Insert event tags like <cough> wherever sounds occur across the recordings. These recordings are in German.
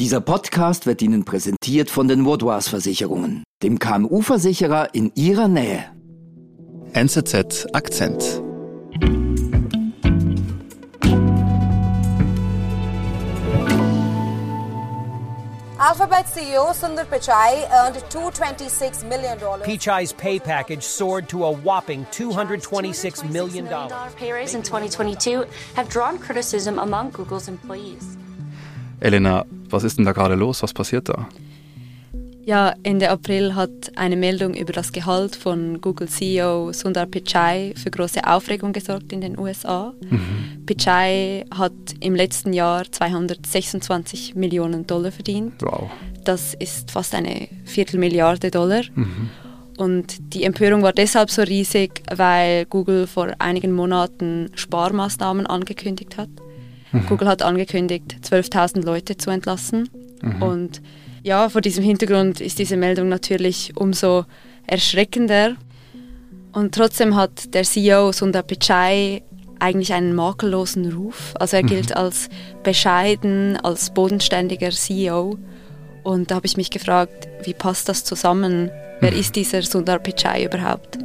Dieser Podcast wird Ihnen präsentiert von den Woodwars Versicherungen, dem KMU-Versicherer in Ihrer Nähe. NZZ Akzent. Alphabet CEO Sundar Pichai earned $226 million. Pichai's pay package soared to a whopping $226 million. Pay raise in 2022 have drawn criticism among Google's employees. Elena, was ist denn da gerade los? Was passiert da? Ja, Ende April hat eine Meldung über das Gehalt von Google CEO Sundar Pichai für große Aufregung gesorgt in den USA. Mhm. Pichai hat im letzten Jahr 226 Millionen Dollar verdient. Wow. Das ist fast eine Viertelmilliarde Dollar. Mhm. Und die Empörung war deshalb so riesig, weil Google vor einigen Monaten Sparmaßnahmen angekündigt hat. Mhm. Google hat angekündigt, 12.000 Leute zu entlassen. Mhm. Und ja, vor diesem Hintergrund ist diese Meldung natürlich umso erschreckender. Und trotzdem hat der CEO Sundar Pichai eigentlich einen makellosen Ruf. Also er gilt mhm. als bescheiden, als bodenständiger CEO. Und da habe ich mich gefragt, wie passt das zusammen? Wer ist dieser Sundar Pichai überhaupt?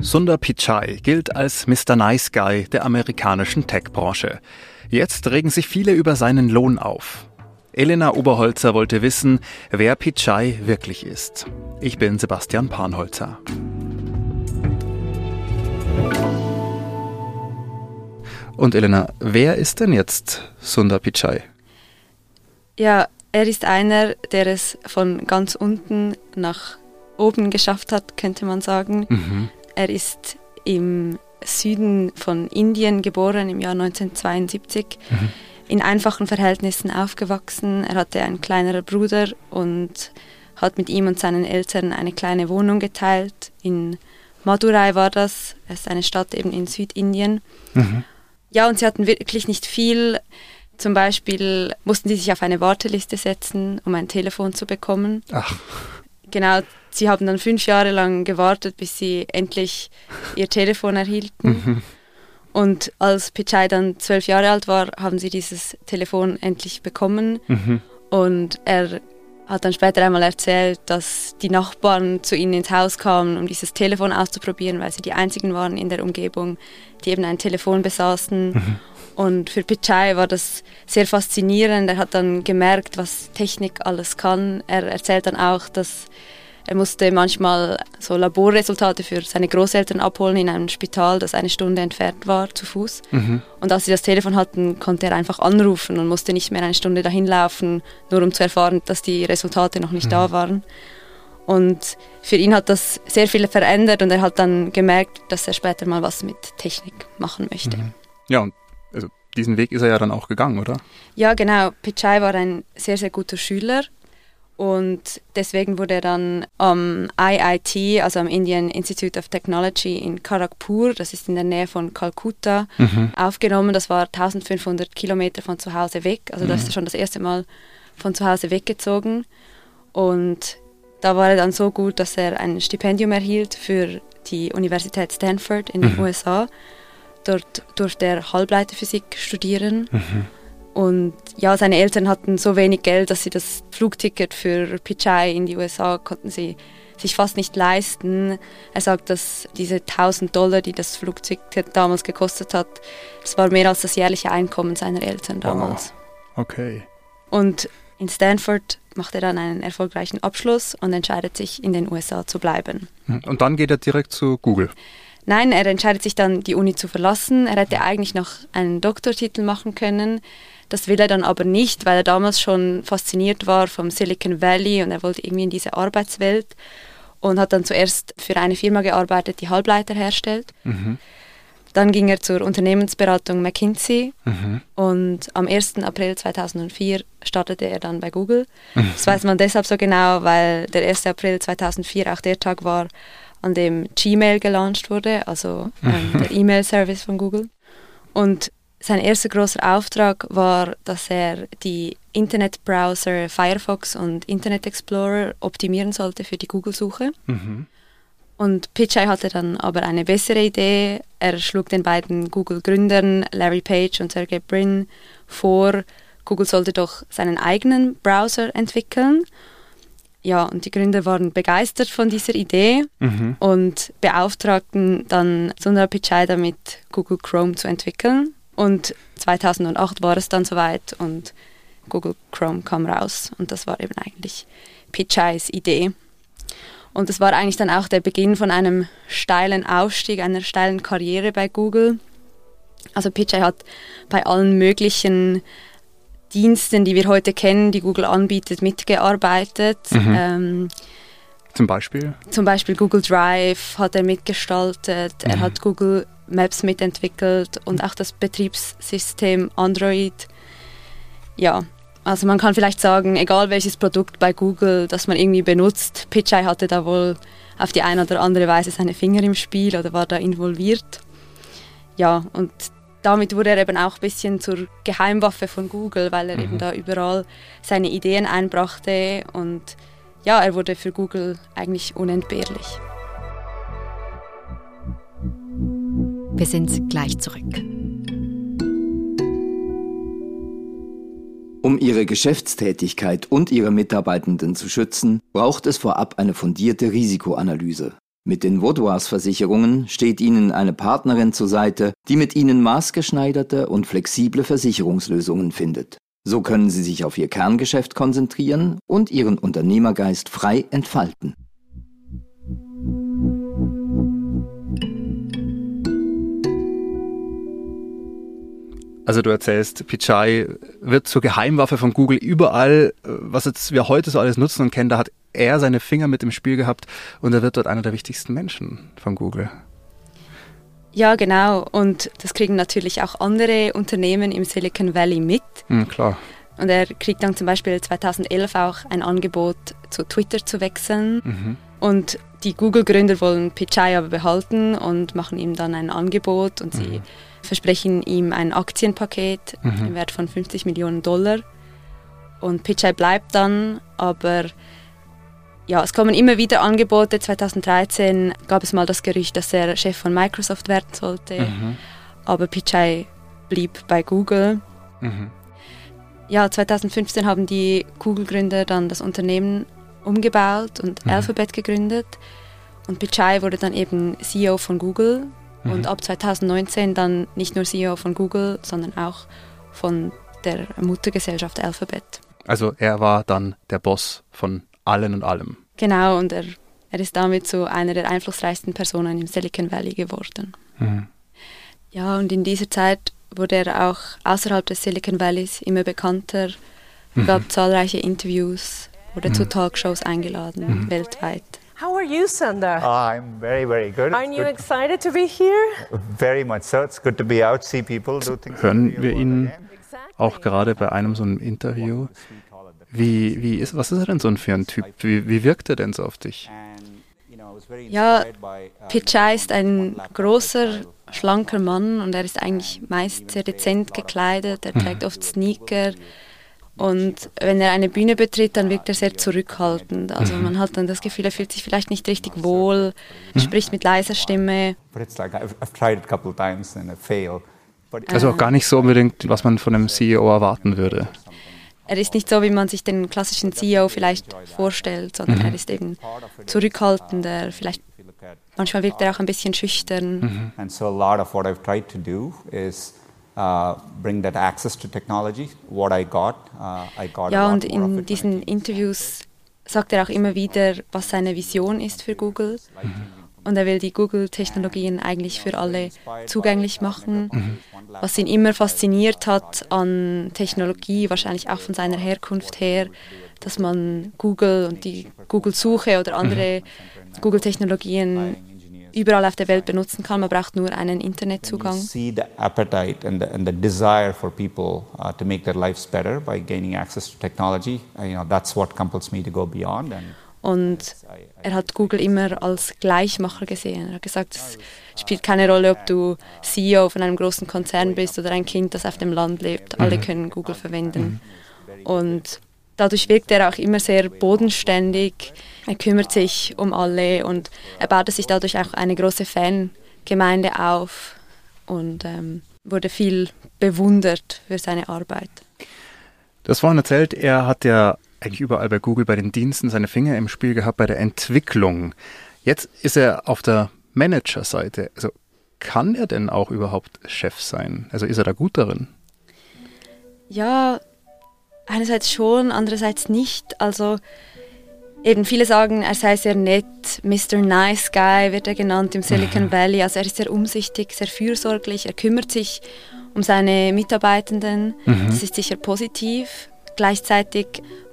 Sundar Pichai gilt als Mr. Nice Guy der amerikanischen Tech-Branche. Jetzt regen sich viele über seinen Lohn auf. Elena Oberholzer wollte wissen, wer Pichai wirklich ist. Ich bin Sebastian Panholzer. Und Elena, wer ist denn jetzt Sundar Pichai? Ja, er ist einer, der es von ganz unten nach oben geschafft hat, könnte man sagen. Mhm. Er ist im Süden von Indien geboren im Jahr 1972, mhm. in einfachen Verhältnissen aufgewachsen. Er hatte einen kleineren Bruder und hat mit ihm und seinen Eltern eine kleine Wohnung geteilt. In Madurai war das, es ist eine Stadt eben in Südindien. Mhm. Ja, und sie hatten wirklich nicht viel. Zum Beispiel mussten sie sich auf eine Warteliste setzen, um ein Telefon zu bekommen. Ach. Genau, sie haben dann fünf Jahre lang gewartet, bis sie endlich ihr Telefon erhielten. Mhm. Und als Pichai dann zwölf Jahre alt war, haben sie dieses Telefon endlich bekommen. Mhm. Und er hat dann später einmal erzählt, dass die Nachbarn zu ihnen ins Haus kamen, um dieses Telefon auszuprobieren, weil sie die einzigen waren in der Umgebung, die eben ein Telefon besaßen. Mhm. Und für Pichai war das sehr faszinierend. Er hat dann gemerkt, was Technik alles kann. Er erzählt dann auch, dass er musste manchmal so Laborresultate für seine Großeltern abholen in einem Spital, das eine Stunde entfernt war, zu Fuß. Mhm. Und als sie das Telefon hatten, konnte er einfach anrufen und musste nicht mehr eine Stunde dahin laufen, nur um zu erfahren, dass die Resultate noch nicht mhm. da waren. Und für ihn hat das sehr viel verändert und er hat dann gemerkt, dass er später mal was mit Technik machen möchte. Mhm. Ja, und diesen Weg ist er ja dann auch gegangen, oder? Ja, genau. Pichai war ein sehr, sehr guter Schüler und deswegen wurde er dann am IIT, also am Indian Institute of Technology in Kharagpur, das ist in der Nähe von Kalkutta, mhm. aufgenommen. Das war 1500 Kilometer von zu Hause weg. Also mhm. da ist er schon das erste Mal von zu Hause weggezogen. Und da war er dann so gut, dass er ein Stipendium erhielt für die Universität Stanford in den mhm. USA. Dort durfte er Halbleiterphysik studieren. Mhm. Und ja, seine Eltern hatten so wenig Geld, dass sie das Flugticket für Pichai in die USA konnten sie sich fast nicht leisten. Er sagt, dass diese 1000 Dollar, die das Flugticket damals gekostet hat, das war mehr als das jährliche Einkommen seiner Eltern damals. Wow. Okay. Und in Stanford macht er dann einen erfolgreichen Abschluss und entscheidet sich, in den USA zu bleiben. Hm. Und dann geht er direkt zu Google. Nein, er entscheidet sich dann, die Uni zu verlassen. Er hätte eigentlich noch einen Doktortitel machen können. Das will er dann aber nicht, weil er damals schon fasziniert war vom Silicon Valley und er wollte irgendwie in diese Arbeitswelt und hat dann zuerst für eine Firma gearbeitet, die Halbleiter herstellt. Mhm. Dann ging er zur Unternehmensberatung McKinsey mhm. und am 1. April 2004 startete er dann bei Google. Mhm. Das weiß man deshalb so genau, weil der 1. April 2004 auch der Tag war, an dem Gmail gelauncht wurde, also <laughs> ähm, der E-Mail-Service von Google. Und sein erster großer Auftrag war, dass er die Internetbrowser Firefox und Internet Explorer optimieren sollte für die Google-Suche. Mhm. Und Pichai hatte dann aber eine bessere Idee. Er schlug den beiden Google-Gründern Larry Page und Sergey Brin vor, Google sollte doch seinen eigenen Browser entwickeln. Ja, und die Gründer waren begeistert von dieser Idee mhm. und beauftragten dann Sundar Pichai damit, Google Chrome zu entwickeln. Und 2008 war es dann soweit und Google Chrome kam raus. Und das war eben eigentlich Pichais Idee. Und das war eigentlich dann auch der Beginn von einem steilen Aufstieg, einer steilen Karriere bei Google. Also Pichai hat bei allen möglichen Diensten, die wir heute kennen, die Google anbietet, mitgearbeitet. Mhm. Ähm, zum Beispiel? Zum Beispiel Google Drive hat er mitgestaltet, mhm. er hat Google Maps mitentwickelt und auch das Betriebssystem Android. Ja, also man kann vielleicht sagen, egal welches Produkt bei Google, das man irgendwie benutzt, Pichai hatte da wohl auf die eine oder andere Weise seine Finger im Spiel oder war da involviert. Ja, und damit wurde er eben auch ein bisschen zur Geheimwaffe von Google, weil er mhm. eben da überall seine Ideen einbrachte und ja, er wurde für Google eigentlich unentbehrlich. Wir sind gleich zurück. Um ihre Geschäftstätigkeit und ihre Mitarbeitenden zu schützen, braucht es vorab eine fundierte Risikoanalyse. Mit den Vaudois Versicherungen steht Ihnen eine Partnerin zur Seite, die mit Ihnen maßgeschneiderte und flexible Versicherungslösungen findet. So können Sie sich auf Ihr Kerngeschäft konzentrieren und Ihren Unternehmergeist frei entfalten. Also du erzählst, Pichai wird zur Geheimwaffe von Google überall, was jetzt wir heute so alles nutzen und kennen, da hat er seine Finger mit im Spiel gehabt und er wird dort einer der wichtigsten Menschen von Google. Ja, genau. Und das kriegen natürlich auch andere Unternehmen im Silicon Valley mit. Mhm, klar. Und er kriegt dann zum Beispiel 2011 auch ein Angebot, zu Twitter zu wechseln. Mhm. Und die Google-Gründer wollen Pichai aber behalten und machen ihm dann ein Angebot und sie mhm. versprechen ihm ein Aktienpaket mhm. im Wert von 50 Millionen Dollar. Und Pichai bleibt dann, aber ja, es kommen immer wieder Angebote. 2013 gab es mal das Gerücht, dass er Chef von Microsoft werden sollte. Mhm. Aber Pichai blieb bei Google. Mhm. Ja, 2015 haben die Google-Gründer dann das Unternehmen umgebaut und mhm. Alphabet gegründet. Und Pichai wurde dann eben CEO von Google. Mhm. Und ab 2019 dann nicht nur CEO von Google, sondern auch von der Muttergesellschaft Alphabet. Also er war dann der Boss von allen und allem. Genau, und er, er ist damit so einer der einflussreichsten Personen im Silicon Valley geworden. Mhm. Ja, und in dieser Zeit wurde er auch außerhalb des Silicon Valleys immer bekannter, mhm. gab zahlreiche Interviews, wurde mhm. zu Talkshows eingeladen, mhm. weltweit. How are you, Sundar? Uh, I'm very, very good. Aren't you excited to be here? Very much so. It's good to be out, see people, do things. Hören wir ihn auch gerade bei einem so einem Interview wie, wie ist, was ist er denn so für ein Typ? Wie, wie wirkt er denn so auf dich? Ja, Pichai ist ein großer, schlanker Mann und er ist eigentlich meist sehr dezent gekleidet. Er trägt mhm. oft Sneaker. Und wenn er eine Bühne betritt, dann wirkt er sehr zurückhaltend. Also mhm. man hat dann das Gefühl, er fühlt sich vielleicht nicht richtig wohl, mhm. spricht mit leiser Stimme. Also auch gar nicht so unbedingt, was man von einem CEO erwarten würde. Er ist nicht so, wie man sich den klassischen CEO vielleicht vorstellt, sondern mhm. er ist eben zurückhaltender, vielleicht manchmal wirkt er auch ein bisschen schüchtern. Mhm. And so a lot of what I've tried to do is uh, bring that access to technology. What I got, uh, I got. Ja, und in diesen Interviews sagt er auch immer wieder, was seine Vision ist für Google. Mhm. Und er will die Google-Technologien eigentlich für alle zugänglich machen. Mhm. Was ihn immer fasziniert hat an Technologie, wahrscheinlich auch von seiner Herkunft her, dass man Google und die Google-Suche oder andere mhm. Google-Technologien überall auf der Welt benutzen kann. Man braucht nur einen Internetzugang. See the appetite and the, and the desire for people uh, to make their lives better by gaining access to technology. Uh, you know, that's what compels me to go beyond. And und er hat Google immer als Gleichmacher gesehen. Er hat gesagt, es spielt keine Rolle, ob du CEO von einem großen Konzern bist oder ein Kind, das auf dem Land lebt. Alle mhm. können Google verwenden. Und dadurch wirkt er auch immer sehr bodenständig. Er kümmert sich um alle und er baute sich dadurch auch eine große Fangemeinde auf und ähm, wurde viel bewundert für seine Arbeit. Du hast vorhin erzählt, er hat ja eigentlich überall bei Google bei den Diensten seine Finger im Spiel gehabt bei der Entwicklung. Jetzt ist er auf der Managerseite. Also kann er denn auch überhaupt Chef sein? Also ist er da gut darin? Ja, einerseits schon, andererseits nicht. Also eben viele sagen, er sei sehr nett, Mr. Nice Guy wird er genannt im Silicon Valley. Also er ist sehr umsichtig, sehr fürsorglich, er kümmert sich um seine Mitarbeitenden. Mhm. Das ist sicher positiv. Gleichzeitig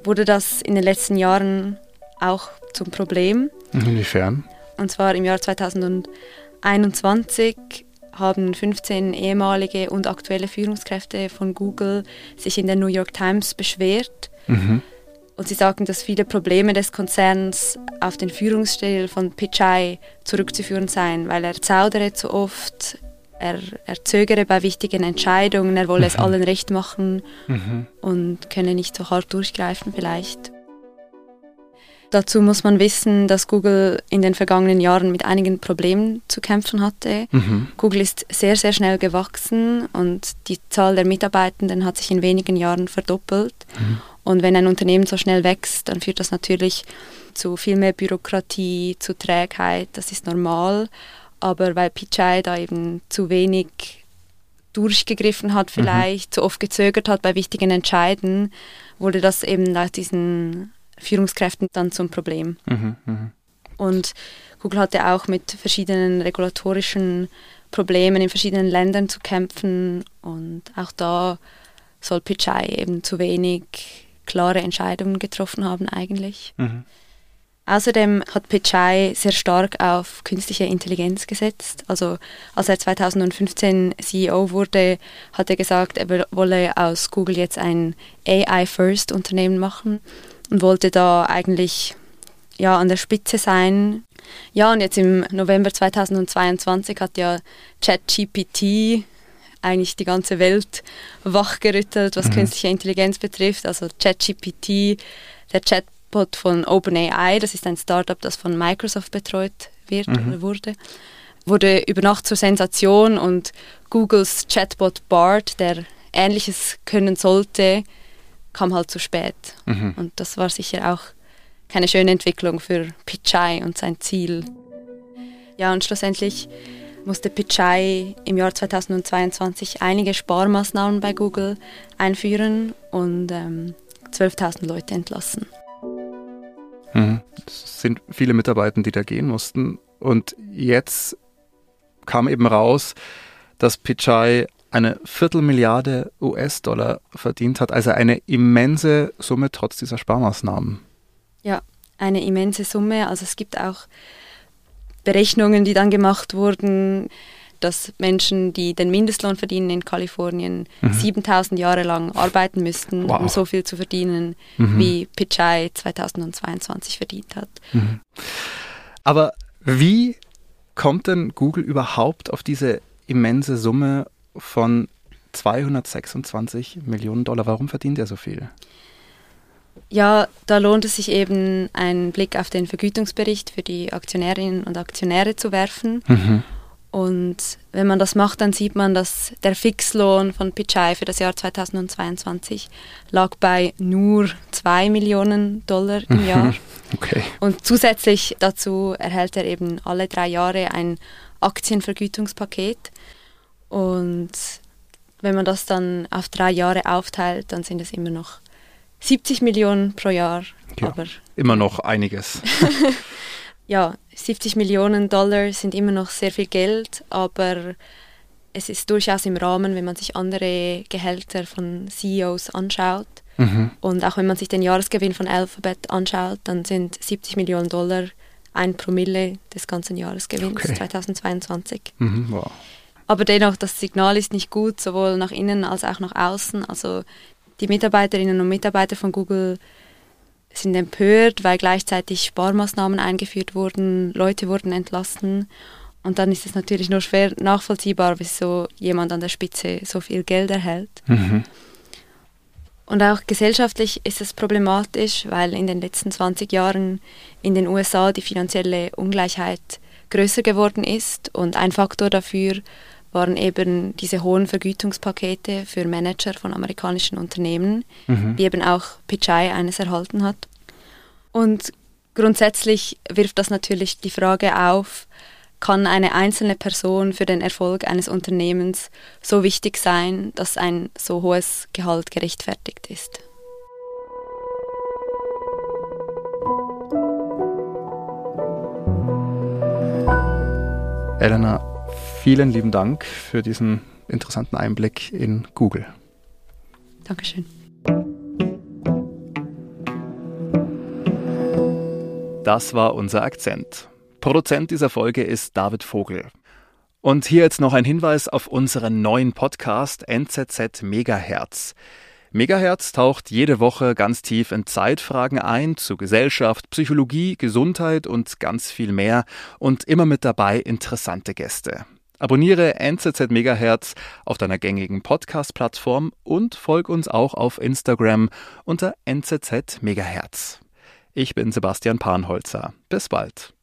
wurde das in den letzten Jahren auch zum Problem. Inwiefern? Und zwar im Jahr 2021 haben 15 ehemalige und aktuelle Führungskräfte von Google sich in der New York Times beschwert. Mhm. Und sie sagten, dass viele Probleme des Konzerns auf den Führungsstil von Pichai zurückzuführen seien, weil er zaudere zu oft, er, er zögere bei wichtigen Entscheidungen, er wolle mhm. es allen recht machen mhm. und könne nicht so hart durchgreifen vielleicht. Dazu muss man wissen, dass Google in den vergangenen Jahren mit einigen Problemen zu kämpfen hatte. Mhm. Google ist sehr, sehr schnell gewachsen und die Zahl der Mitarbeitenden hat sich in wenigen Jahren verdoppelt. Mhm. Und wenn ein Unternehmen so schnell wächst, dann führt das natürlich zu viel mehr Bürokratie, zu Trägheit. Das ist normal. Aber weil Pichai da eben zu wenig durchgegriffen hat, mhm. vielleicht mhm. zu oft gezögert hat bei wichtigen Entscheiden, wurde das eben nach diesen Führungskräften dann zum Problem. Mhm, mh. Und Google hatte auch mit verschiedenen regulatorischen Problemen in verschiedenen Ländern zu kämpfen und auch da soll Pichai eben zu wenig klare Entscheidungen getroffen haben eigentlich. Mhm. Außerdem hat Pichai sehr stark auf künstliche Intelligenz gesetzt. Also als er 2015 CEO wurde, hat er gesagt, er wolle aus Google jetzt ein AI-First-Unternehmen machen und wollte da eigentlich ja, an der Spitze sein. Ja, und jetzt im November 2022 hat ja ChatGPT eigentlich die ganze Welt wachgerüttelt, was mhm. künstliche Intelligenz betrifft. Also ChatGPT, der Chatbot von OpenAI, das ist ein Startup, das von Microsoft betreut wird mhm. oder wurde, wurde über Nacht zur Sensation und Googles Chatbot BART, der Ähnliches können sollte, kam halt zu spät. Mhm. Und das war sicher auch keine schöne Entwicklung für Pichai und sein Ziel. Ja, und schlussendlich musste Pichai im Jahr 2022 einige Sparmaßnahmen bei Google einführen und ähm, 12.000 Leute entlassen. Mhm. Es sind viele Mitarbeiter, die da gehen mussten. Und jetzt kam eben raus, dass Pichai eine Viertelmilliarde US-Dollar verdient hat, also eine immense Summe trotz dieser Sparmaßnahmen. Ja, eine immense Summe. Also es gibt auch Berechnungen, die dann gemacht wurden, dass Menschen, die den Mindestlohn verdienen in Kalifornien, mhm. 7000 Jahre lang arbeiten müssten, wow. um so viel zu verdienen, mhm. wie Pichai 2022 verdient hat. Mhm. Aber wie kommt denn Google überhaupt auf diese immense Summe von 226 Millionen Dollar? Warum verdient er so viel? Ja, da lohnt es sich eben, einen Blick auf den Vergütungsbericht für die Aktionärinnen und Aktionäre zu werfen. Mhm. Und wenn man das macht, dann sieht man, dass der Fixlohn von Pichai für das Jahr 2022 lag bei nur 2 Millionen Dollar im. Jahr. <laughs> Okay. Und zusätzlich dazu erhält er eben alle drei Jahre ein Aktienvergütungspaket. Und wenn man das dann auf drei Jahre aufteilt, dann sind es immer noch 70 Millionen pro Jahr. Ja, aber immer noch einiges. <laughs> ja, 70 Millionen Dollar sind immer noch sehr viel Geld, aber es ist durchaus im Rahmen, wenn man sich andere Gehälter von CEOs anschaut. Mhm. Und auch wenn man sich den Jahresgewinn von Alphabet anschaut, dann sind 70 Millionen Dollar ein Promille des ganzen Jahresgewinns okay. 2022. Mhm, wow. Aber dennoch, das Signal ist nicht gut, sowohl nach innen als auch nach außen. Also die Mitarbeiterinnen und Mitarbeiter von Google sind empört, weil gleichzeitig Sparmaßnahmen eingeführt wurden, Leute wurden entlassen. Und dann ist es natürlich nur schwer nachvollziehbar, wieso jemand an der Spitze so viel Geld erhält. Mhm. Und auch gesellschaftlich ist es problematisch, weil in den letzten 20 Jahren in den USA die finanzielle Ungleichheit größer geworden ist und ein Faktor dafür waren eben diese hohen Vergütungspakete für Manager von amerikanischen Unternehmen, mhm. wie eben auch Pichai eines erhalten hat. Und grundsätzlich wirft das natürlich die Frage auf, kann eine einzelne Person für den Erfolg eines Unternehmens so wichtig sein, dass ein so hohes Gehalt gerechtfertigt ist. Elena, vielen lieben Dank für diesen interessanten Einblick in Google. Dankeschön. Das war unser Akzent. Produzent dieser Folge ist David Vogel. Und hier jetzt noch ein Hinweis auf unseren neuen Podcast NZZ Megahertz. Megahertz taucht jede Woche ganz tief in Zeitfragen ein zu Gesellschaft, Psychologie, Gesundheit und ganz viel mehr und immer mit dabei interessante Gäste. Abonniere NZZ Megahertz auf deiner gängigen Podcast-Plattform und folg uns auch auf Instagram unter NZZ Megahertz. Ich bin Sebastian Panholzer. Bis bald.